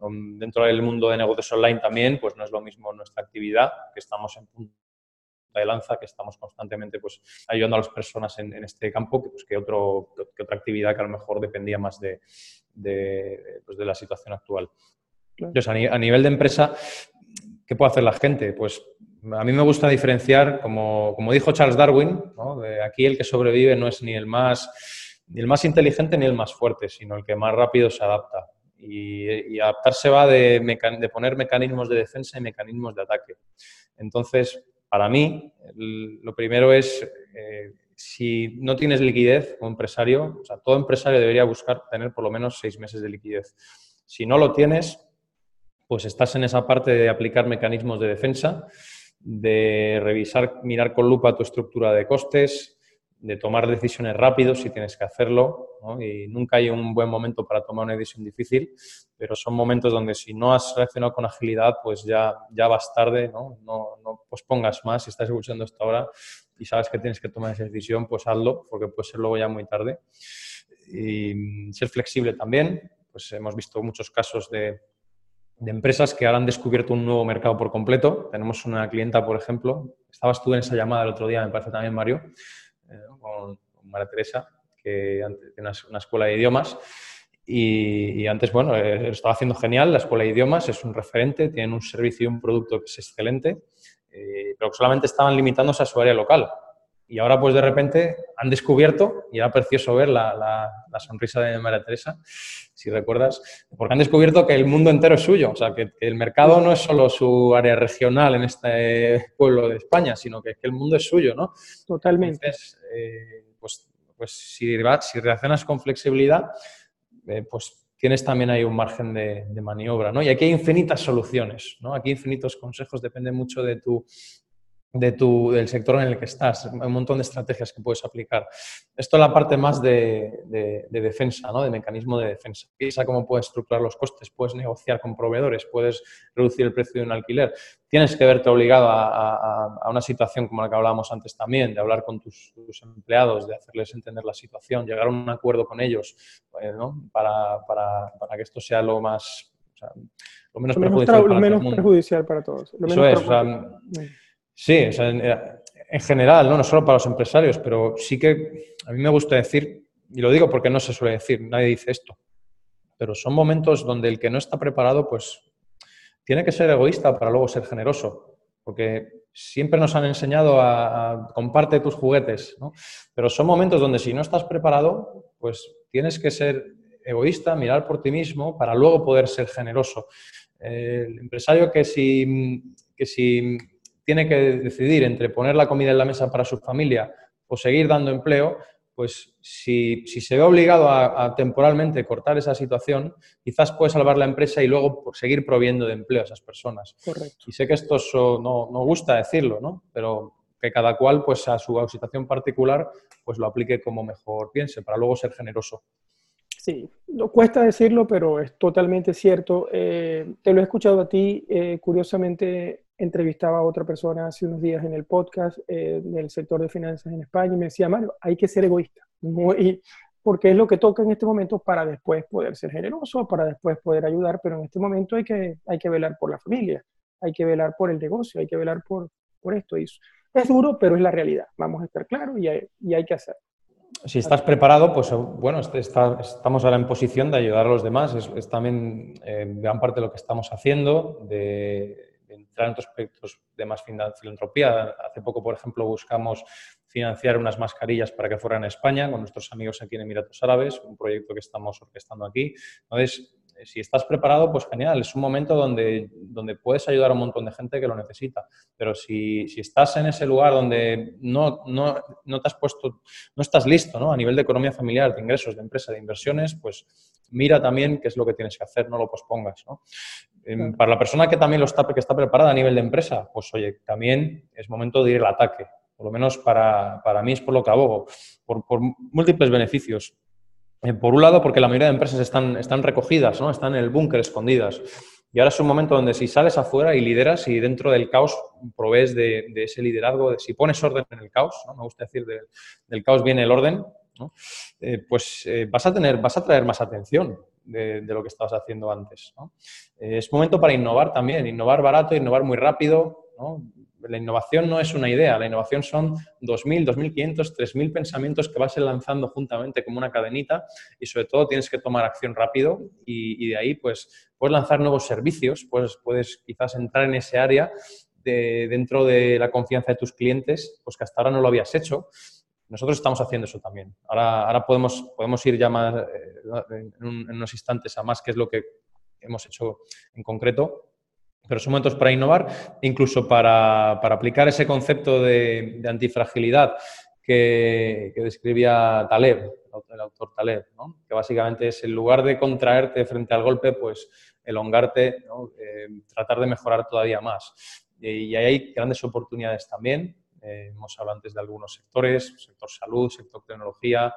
[SPEAKER 2] Um, dentro del mundo de negocios online también, pues no es lo mismo nuestra actividad, que estamos en punta de lanza, que estamos constantemente pues, ayudando a las personas en, este campo, que, pues, que, otro, que otra actividad que a lo mejor dependía más de, de, pues, de la situación actual. Entonces, a, nivel de empresa, ¿qué puede hacer la gente? Pues a mí me gusta diferenciar, como, dijo Charles Darwin, aquí el que sobrevive no es ni el, más, ni el más inteligente ni el más fuerte, sino el que más rápido se adapta. Y, adaptarse va de, de, poner mecanismos de defensa y mecanismos de ataque. Entonces, para mí, lo primero es, eh, si no tienes liquidez como empresario, o sea, todo empresario debería buscar tener por lo menos seis meses de liquidez. Si no lo tienes, pues estás en esa parte de aplicar mecanismos de defensa, de revisar, mirar con lupa tu estructura de costes, de tomar decisiones rápido si tienes que hacerlo. Y nunca hay un buen momento para tomar una decisión difícil, pero son momentos donde si no has reaccionado con agilidad, pues ya, ya vas tarde, ¿no? No, no pospongas más. Si estás escuchando esto ahora y sabes que tienes que tomar esa decisión, pues hazlo, porque puede ser luego ya muy tarde. Y ser flexible también, pues hemos visto muchos casos de, de empresas que ahora han descubierto un nuevo mercado por completo. Tenemos una clienta, por ejemplo, estabas tú en esa llamada el otro día, me parece también, Mario, eh, con, María Teresa, que tiene una, escuela de idiomas. Y, antes, bueno, eh, estaba haciendo genial, la escuela de idiomas es un referente, tienen un servicio y un producto que es excelente, eh, pero solamente estaban limitándose a su área local. Y ahora, pues de repente, han descubierto, y era precioso ver la, sonrisa de María Teresa, si recuerdas, porque han descubierto que el mundo entero es suyo, o sea, que, el mercado no es solo su área regional en este pueblo de España, sino que, que el mundo es suyo, ¿no?
[SPEAKER 1] Totalmente.
[SPEAKER 2] Entonces, eh, pues, pues si, si reaccionas con flexibilidad, eh, pues tienes también ahí un margen de, de, maniobra, ¿no? Y aquí hay infinitas soluciones, ¿no? Aquí infinitos consejos, depende mucho de tu, de tu, del sector en el que estás, un montón de estrategias que puedes aplicar. Esto es la parte más de, de, defensa, ¿no? de mecanismo de defensa. Piensa cómo puedes estructurar los costes, puedes negociar con proveedores, puedes reducir el precio de un alquiler. Tienes que verte obligado a, a, una situación como la que hablábamos antes también, de hablar con tus, empleados, de hacerles entender la situación, llegar a un acuerdo con ellos eh, ¿no? para, para, para, que esto sea lo más...
[SPEAKER 1] lo menos, perjudicial, para menos perjudicial, para todos.
[SPEAKER 2] Eso es. Sí, en general, ¿no? no solo para los empresarios, pero sí que a mí me gusta decir, y lo digo porque no se suele decir, nadie dice esto, pero son momentos donde el que no está preparado, pues tiene que ser egoísta para luego ser generoso, porque siempre nos han enseñado a, comparte tus juguetes, ¿no? pero son momentos donde si no estás preparado, pues tienes que ser egoísta, mirar por ti mismo para luego poder ser generoso. el empresario que si, que si tiene que decidir entre poner la comida en la mesa para su familia o seguir dando empleo, pues si, se ve obligado a, temporalmente cortar esa situación, quizás puede salvar la empresa y luego seguir proviendo de empleo a esas personas.
[SPEAKER 1] Correcto.
[SPEAKER 2] Y sé que esto no, no, gusta decirlo, ¿no? Pero que cada cual, pues a su situación particular, pues lo aplique como mejor piense, para luego ser generoso.
[SPEAKER 1] Sí, no cuesta decirlo, pero es totalmente cierto. Eh, te lo he escuchado a ti, eh, curiosamente entrevistaba a otra persona hace unos días en el podcast eh, del sector de finanzas en España y me decía, Mario, hay que ser egoísta, porque es lo que toca en este momento para después poder ser generoso, para después poder ayudar, pero en este momento hay que, hay que velar por la familia, hay que velar por el negocio, hay que velar por, por esto. Y es duro, pero es la realidad, vamos a estar claros y hay, y hay que hacerlo.
[SPEAKER 2] Si estás preparado, pues bueno, estamos ahora en posición de ayudar a los demás. Es, también eh, gran parte de lo que estamos haciendo, de entrar en otros proyectos de más filantropía. Hace poco, por ejemplo, buscamos financiar unas mascarillas para que fueran a España con nuestros amigos aquí en Emiratos Árabes, un proyecto que estamos orquestando aquí. Entonces, si estás preparado, pues genial, es un momento donde, donde puedes ayudar a un montón de gente que lo necesita. Pero si, si estás en ese lugar donde no, no, no, te has puesto, no estás listo ¿no? a nivel de economía familiar, de ingresos, de empresa, de inversiones, pues mira también qué es lo que tienes que hacer, no lo pospongas. ¿no? Em, para la persona que también lo está, que está preparada a nivel de empresa, pues oye, también es momento de ir al ataque. Por lo menos para, para mí es por lo que abogo, por, por múltiples beneficios. Eh, por un lado, porque la mayoría de empresas están, están recogidas, ¿no? están en el búnker escondidas. Y ahora es un momento donde si sales afuera y lideras y dentro del caos provees de, ese liderazgo, de, si pones orden en el caos, ¿no? me gusta decir, del caos viene el orden, eh, pues eh, vas, a tener, vas a traer más atención de, lo que estabas haciendo antes. Es momento para innovar también, innovar barato, innovar muy rápido. La innovación no es una idea, la innovación son 2.000, 2.500, 3.000 pensamientos que vas lanzando juntamente como una cadenita y sobre todo tienes que tomar acción rápido y, de ahí pues puedes lanzar nuevos servicios, pues puedes quizás entrar en ese área de, dentro de la confianza de tus clientes, pues que hasta ahora no lo habías hecho. Nosotros estamos haciendo eso también. Ahora, ahora podemos, podemos ir ya más eh, en, unos instantes a más qué es lo que hemos hecho en concreto, pero son momentos para innovar, incluso para, para aplicar ese concepto de, de antifragilidad que, que, describía Taleb, el autor Taleb, ¿no? que básicamente es en lugar de contraerte frente al golpe, pues elongarte, ¿no? eh, tratar de mejorar todavía más. Y, hay grandes oportunidades también. Eh, hemos hablado antes de algunos sectores, sector salud, sector tecnología,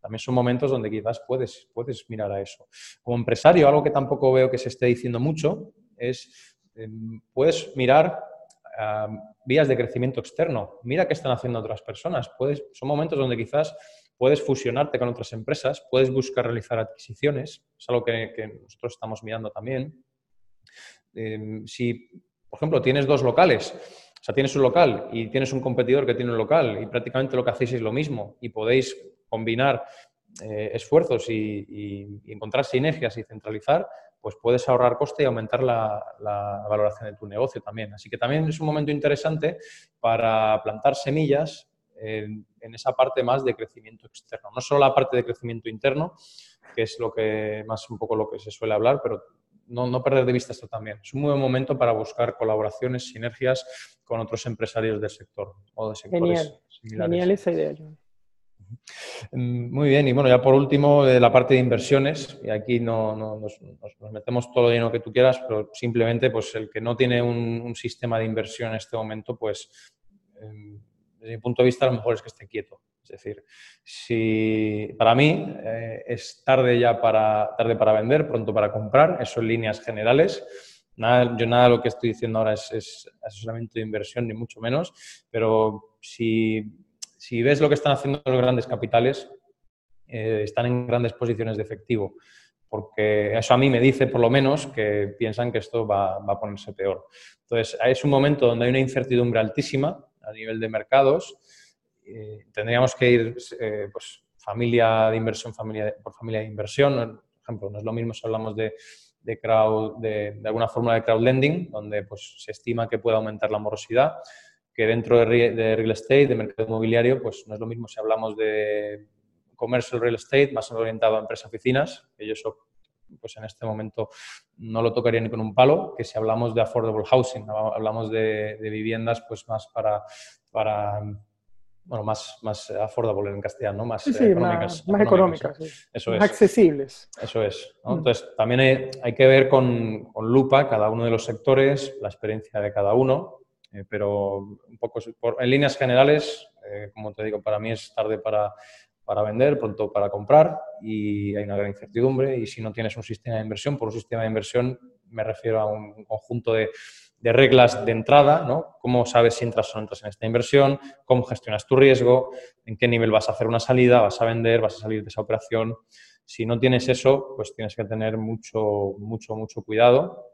[SPEAKER 2] también son momentos donde quizás puedes, puedes mirar a eso. Como empresario, algo que tampoco veo que se esté diciendo mucho es, puedes mirar vías de crecimiento externo. Mira qué están haciendo otras personas. Puedes, son momentos donde quizás puedes fusionarte con otras empresas, puedes buscar realizar adquisiciones, es algo que, nosotros estamos mirando también. Em, si, por ejemplo, tienes dos locales, o sea, tienes un local y tienes un competidor que tiene un local y prácticamente lo que hacéis es lo mismo y podéis combinar eh, esfuerzos y, encontrar sinergias y centralizar, pues puedes ahorrar coste y aumentar la, valoración de tu negocio también. Así que también es un momento interesante para plantar semillas en, esa parte más de crecimiento externo. No solo la parte de crecimiento interno, que es lo que más un poco lo que se suele hablar, pero no, perder de vista esto también. Es un buen momento para buscar colaboraciones, sinergias con otros empresarios del sector o de sectores
[SPEAKER 1] Genial. similares. Genial esa idea, John.
[SPEAKER 2] Muy bien, y bueno, ya por último, de la parte de inversiones, y aquí no, nos, metemos todo lo dinero que tú quieras, pero simplemente pues el que no tiene un, sistema de inversión en este momento, pues em, desde mi punto de vista, lo mejor es que esté quieto. Es decir, si para mí eh, es tarde ya para, tarde para vender, pronto para comprar, eso en líneas generales. Nada, yo nada lo que estoy diciendo ahora es, es asesoramiento de inversión, ni mucho menos, pero si si ves lo que están haciendo los grandes capitales, eh, están en grandes posiciones de efectivo, porque eso a mí me dice, por lo menos, que piensan que esto va, a ponerse peor. Entonces, es un momento donde hay una incertidumbre altísima a nivel de mercados. Eh, tendríamos que ir, eh, pues, familia de inversión, familia por familia de inversión. Por ejemplo, no es lo mismo si hablamos de, crowd, de, de, alguna fórmula de crowdlending, donde pues, se estima que puede aumentar la morosidad que dentro de, real estate, de mercado inmobiliario, pues no es lo mismo si hablamos de commercial real estate, más orientado a empresas oficinas, que yo eso pues en este momento no lo tocaría ni con un palo, que si hablamos de affordable housing, hablamos de, viviendas pues más para, para bueno, más, más affordable en castellano, más
[SPEAKER 1] económicas. Más, económicas, Eso más accesibles.
[SPEAKER 2] Eso es. Mm. Entonces, también hay, hay que ver con, con, lupa cada uno de los sectores, la experiencia de cada uno, eh, pero un poco en líneas generales, eh, como te digo, para mí es tarde para, para, vender, pronto para comprar y hay una gran incertidumbre. Y si no tienes un sistema de inversión, por un sistema de inversión me refiero a un conjunto de, de reglas de entrada, ¿no? Cómo sabes si entras o no entras en esta inversión, cómo gestionas tu riesgo, en qué nivel vas a hacer una salida, vas a vender, vas a salir de esa operación. Si no tienes eso, pues tienes que tener mucho, mucho, mucho cuidado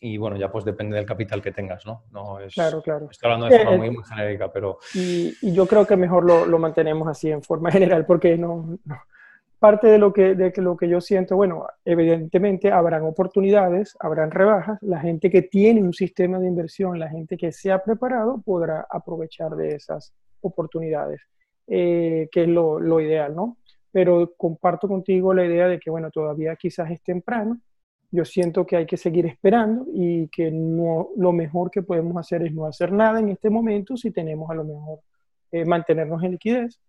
[SPEAKER 2] y bueno, ya pues depende del capital que tengas, ¿no? no es,
[SPEAKER 1] claro, claro.
[SPEAKER 2] Estoy hablando de forma eh, muy, muy genérica, pero...
[SPEAKER 1] Y, yo creo que mejor lo, lo, mantenemos así en forma general, porque no, parte de lo, que, de lo que yo siento, bueno, evidentemente habrán oportunidades, habrán rebajas, la gente que tiene un sistema de inversión, la gente que se ha preparado, podrá aprovechar de esas oportunidades, eh, que es lo, lo ideal, ¿no? Pero comparto contigo la idea de que, bueno, todavía quizás es temprano, yo siento que hay que seguir esperando y que no, lo mejor que podemos hacer es no hacer nada en este momento si tenemos a lo mejor eh, mantenernos en liquidez.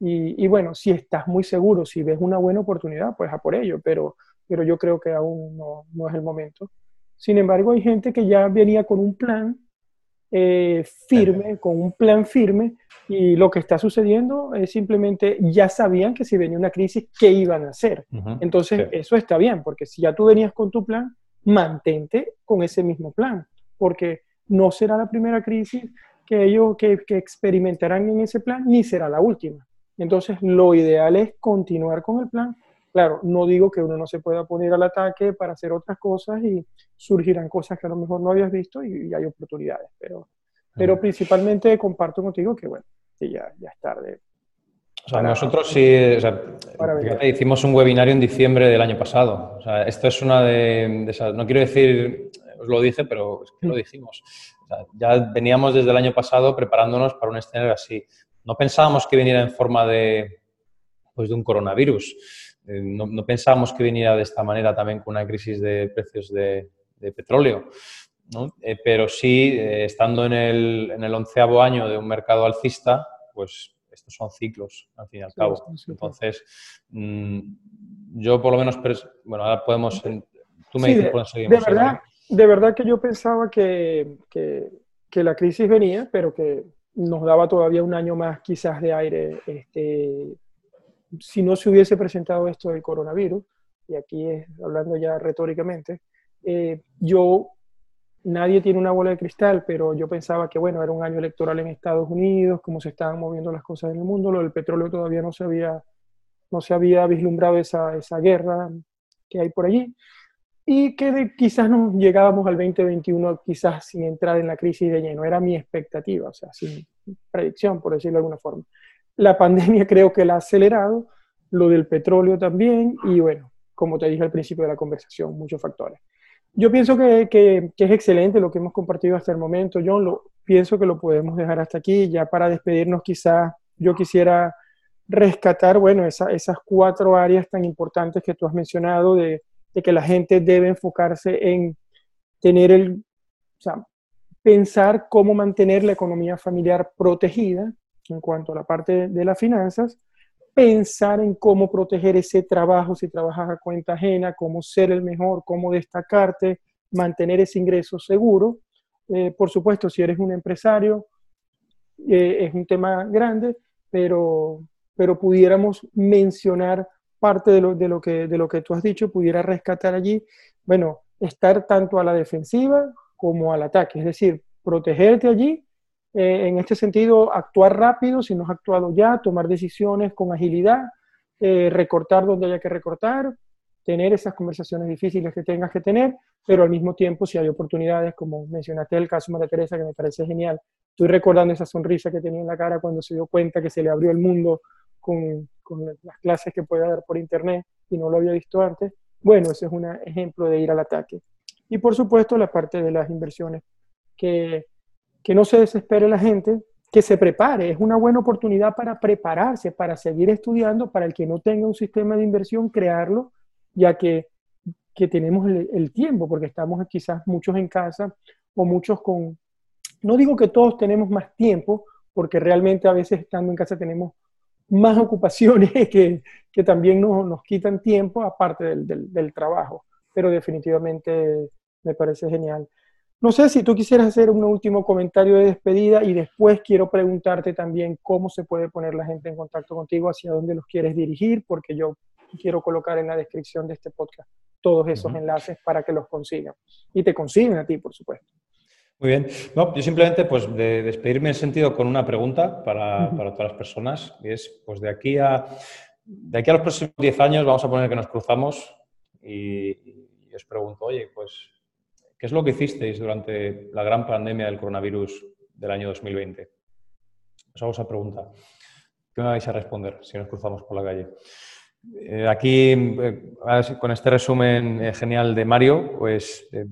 [SPEAKER 1] Y, bueno, si estás muy seguro, si ves una buena oportunidad, pues a por ello, pero, pero yo creo que aún no, no es el momento. Sin embargo, hay gente que ya venía con un plan eh, firme, con un plan firme, y lo que está sucediendo es simplemente ya sabían que si venía una crisis, ¿qué iban a hacer? Entonces, eso está bien, porque si ya tú venías con tu plan, mantente con ese mismo plan, porque no será la primera crisis que ellos que, que experimentarán en ese plan, ni será la última. Entonces, lo ideal es continuar con el plan Claro, no digo que uno no se pueda poner al ataque para hacer otras cosas y surgirán cosas que a lo mejor no habías visto y, hay oportunidades, pero, pero principalmente comparto contigo que, bueno, ya, ya es tarde.
[SPEAKER 2] O sea, nosotros sí, o sea, hicimos un webinario en diciembre del año pasado. O sea, esto es una de, esas, no quiero decir, os lo dije, pero es que lo dijimos. ya veníamos desde el año pasado preparándonos para un escenario así. No pensábamos que viniera en forma de, pues, de un coronavirus. Eh, no, pensábamos que viniera de esta manera también con una crisis de precios de, petróleo. Eh, pero sí, eh, estando en el, en el onceavo año de un mercado alcista, pues estos son ciclos, al fin y al cabo. Entonces, mm, yo por lo menos, bueno, ahora podemos, tú me dices.
[SPEAKER 1] De verdad, de verdad que yo pensaba que, que, que, la crisis venía, pero que nos daba todavía un año más quizás de aire este, si no se hubiese presentado esto del coronavirus, y aquí es hablando ya retóricamente, eh, yo, nadie tiene una bola de cristal, pero yo pensaba que, bueno, era un año electoral en Estados Unidos, cómo se estaban moviendo las cosas en el mundo, lo del petróleo todavía no se había, no se había vislumbrado esa, esa guerra que hay por allí, y que quizás nos llegábamos al 2021 quizás sin entrar en la crisis de lleno, era mi expectativa, o sea, sin predicción, por decirlo de alguna forma. La pandemia creo que la ha acelerado, lo del petróleo también, y bueno, como te dije al principio de la conversación, muchos factores. Yo pienso que, que, es excelente lo que hemos compartido hasta el momento, John, lo, pienso que lo podemos dejar hasta aquí, ya para despedirnos quizás yo quisiera rescatar, bueno, esas cuatro áreas tan importantes que tú has mencionado de, de que la gente debe enfocarse en tener el, o sea, pensar cómo mantener la economía familiar protegida, en cuanto a la parte de las finanzas, pensar en cómo proteger ese trabajo si trabajas a cuenta ajena, cómo ser el mejor, cómo destacarte, mantener ese ingreso seguro. Eh, por supuesto, si eres un empresario, eh, es un tema grande, pero, pero pudiéramos mencionar parte de lo, de, lo que, de lo que tú has dicho, pudiera rescatar allí, bueno, estar tanto a la defensiva como al ataque, es decir, protegerte allí eh, en este sentido, actuar rápido, si no has actuado ya, tomar decisiones con agilidad, eh, recortar donde haya que recortar, tener esas conversaciones difíciles que tengas que tener, pero al mismo tiempo, si hay oportunidades, como mencionaste el caso de María Teresa, que me parece genial, estoy recordando esa sonrisa que tenía en la cara cuando se dio cuenta que se le abrió el mundo con, con las clases que puede dar por internet y no lo había visto antes. Bueno, ese es un ejemplo de ir al ataque. Y por supuesto, la parte de las inversiones, que que no se desespere la gente, que se prepare. Es una buena oportunidad para prepararse, para seguir estudiando, para el que no tenga un sistema de inversión, crearlo, ya que, que tenemos el, tiempo, porque estamos quizás muchos en casa o muchos con... No digo que todos tenemos más tiempo, porque realmente a veces estando en casa tenemos más ocupaciones que, que también nos, nos, quitan tiempo aparte del, del, del trabajo, pero definitivamente me parece genial. No sé si tú quisieras hacer un último comentario de despedida y después quiero preguntarte también cómo se puede poner la gente en contacto contigo, hacia dónde los quieres dirigir, porque yo quiero colocar en la descripción de este podcast todos esos enlaces para que los consigan y te consiguen a ti, por supuesto.
[SPEAKER 2] Muy bien. No, yo simplemente, pues, de despedirme en sentido con una pregunta para, para, todas las personas. Y es, pues, de aquí a, de aquí a los próximos 10 años vamos a poner que nos cruzamos y, y os pregunto, oye, pues, ¿Qué es lo que hicisteis durante la gran pandemia del coronavirus del año 2020? Os hago esa pregunta. ¿Qué me vais a responder si nos cruzamos por la calle? Eh, aquí, eh, con este resumen eh, genial de Mario, pues, ¿qué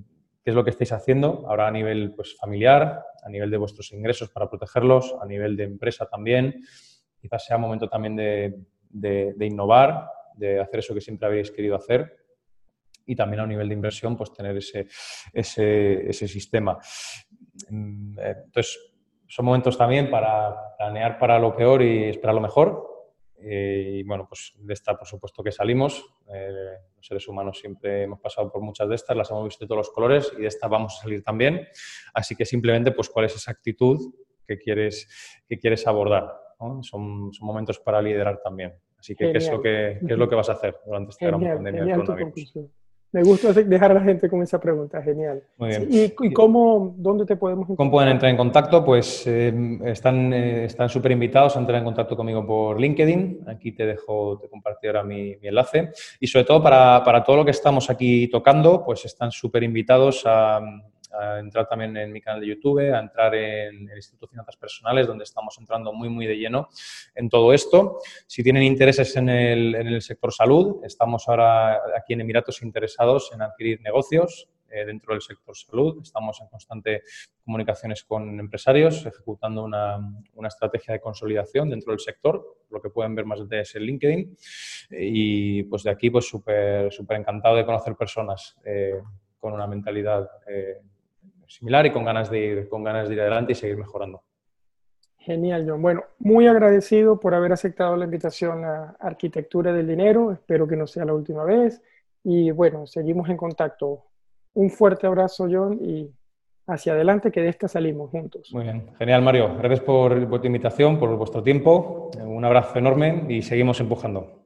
[SPEAKER 2] es lo que estáis haciendo ahora a nivel pues, familiar, a nivel de vuestros ingresos para protegerlos, a nivel de empresa también? Quizás sea momento también de innovar, de hacer eso que siempre habéis querido hacer y también a un nivel de inversión, pues tener ese, ese, sistema. Mm, eh, entonces, son momentos también para planear para lo peor y esperar lo mejor. Eh, y bueno, pues de esta, por supuesto que salimos. Eh, los seres humanos siempre hemos pasado por muchas de estas, las hemos visto de todos los colores y de esta vamos a salir también. Así que simplemente, pues, ¿cuál es esa actitud que quieres, que quieres abordar? Son, son, momentos para liderar también. Así que, ¿qué es, lo que, ¿qué es lo que vas a hacer durante esta gran pandemia del coronavirus?
[SPEAKER 1] Me gusta dejar a la gente con esa pregunta, genial. Muy bien. ¿Y, cómo, dónde te podemos
[SPEAKER 2] encontrar? ¿Cómo pueden entrar en contacto? Pues eh, están eh, están súper invitados a entrar en contacto conmigo por LinkedIn. Aquí te dejo, te compartir ahora mi, enlace. Y sobre todo para, para, todo lo que estamos aquí tocando, pues están súper invitados a, a entrar también en mi canal de YouTube, a entrar en el Instituto de Finanzas Personales, donde estamos entrando muy, muy de lleno en todo esto. Si tienen intereses en el, en sector salud, estamos ahora aquí en Emiratos interesados en adquirir negocios eh, dentro del sector salud. Estamos en constante comunicaciones con empresarios, ejecutando una, una, estrategia de consolidación dentro del sector, lo que pueden ver más detalles en LinkedIn. Y pues de aquí, pues súper súper encantado de conocer personas eh, con una mentalidad eh, similar y con ganas de ir, con ganas de ir adelante y seguir mejorando.
[SPEAKER 1] Genial, John. Bueno, muy agradecido por haber aceptado la invitación a Arquitectura del Dinero. Espero que no sea la última vez. Y bueno, seguimos en contacto. Un fuerte abrazo, John, y hacia adelante, que de esta salimos juntos.
[SPEAKER 2] Muy bien, genial, Mario. Gracias por vuestra invitación, por vuestro tiempo. Un abrazo enorme y seguimos empujando.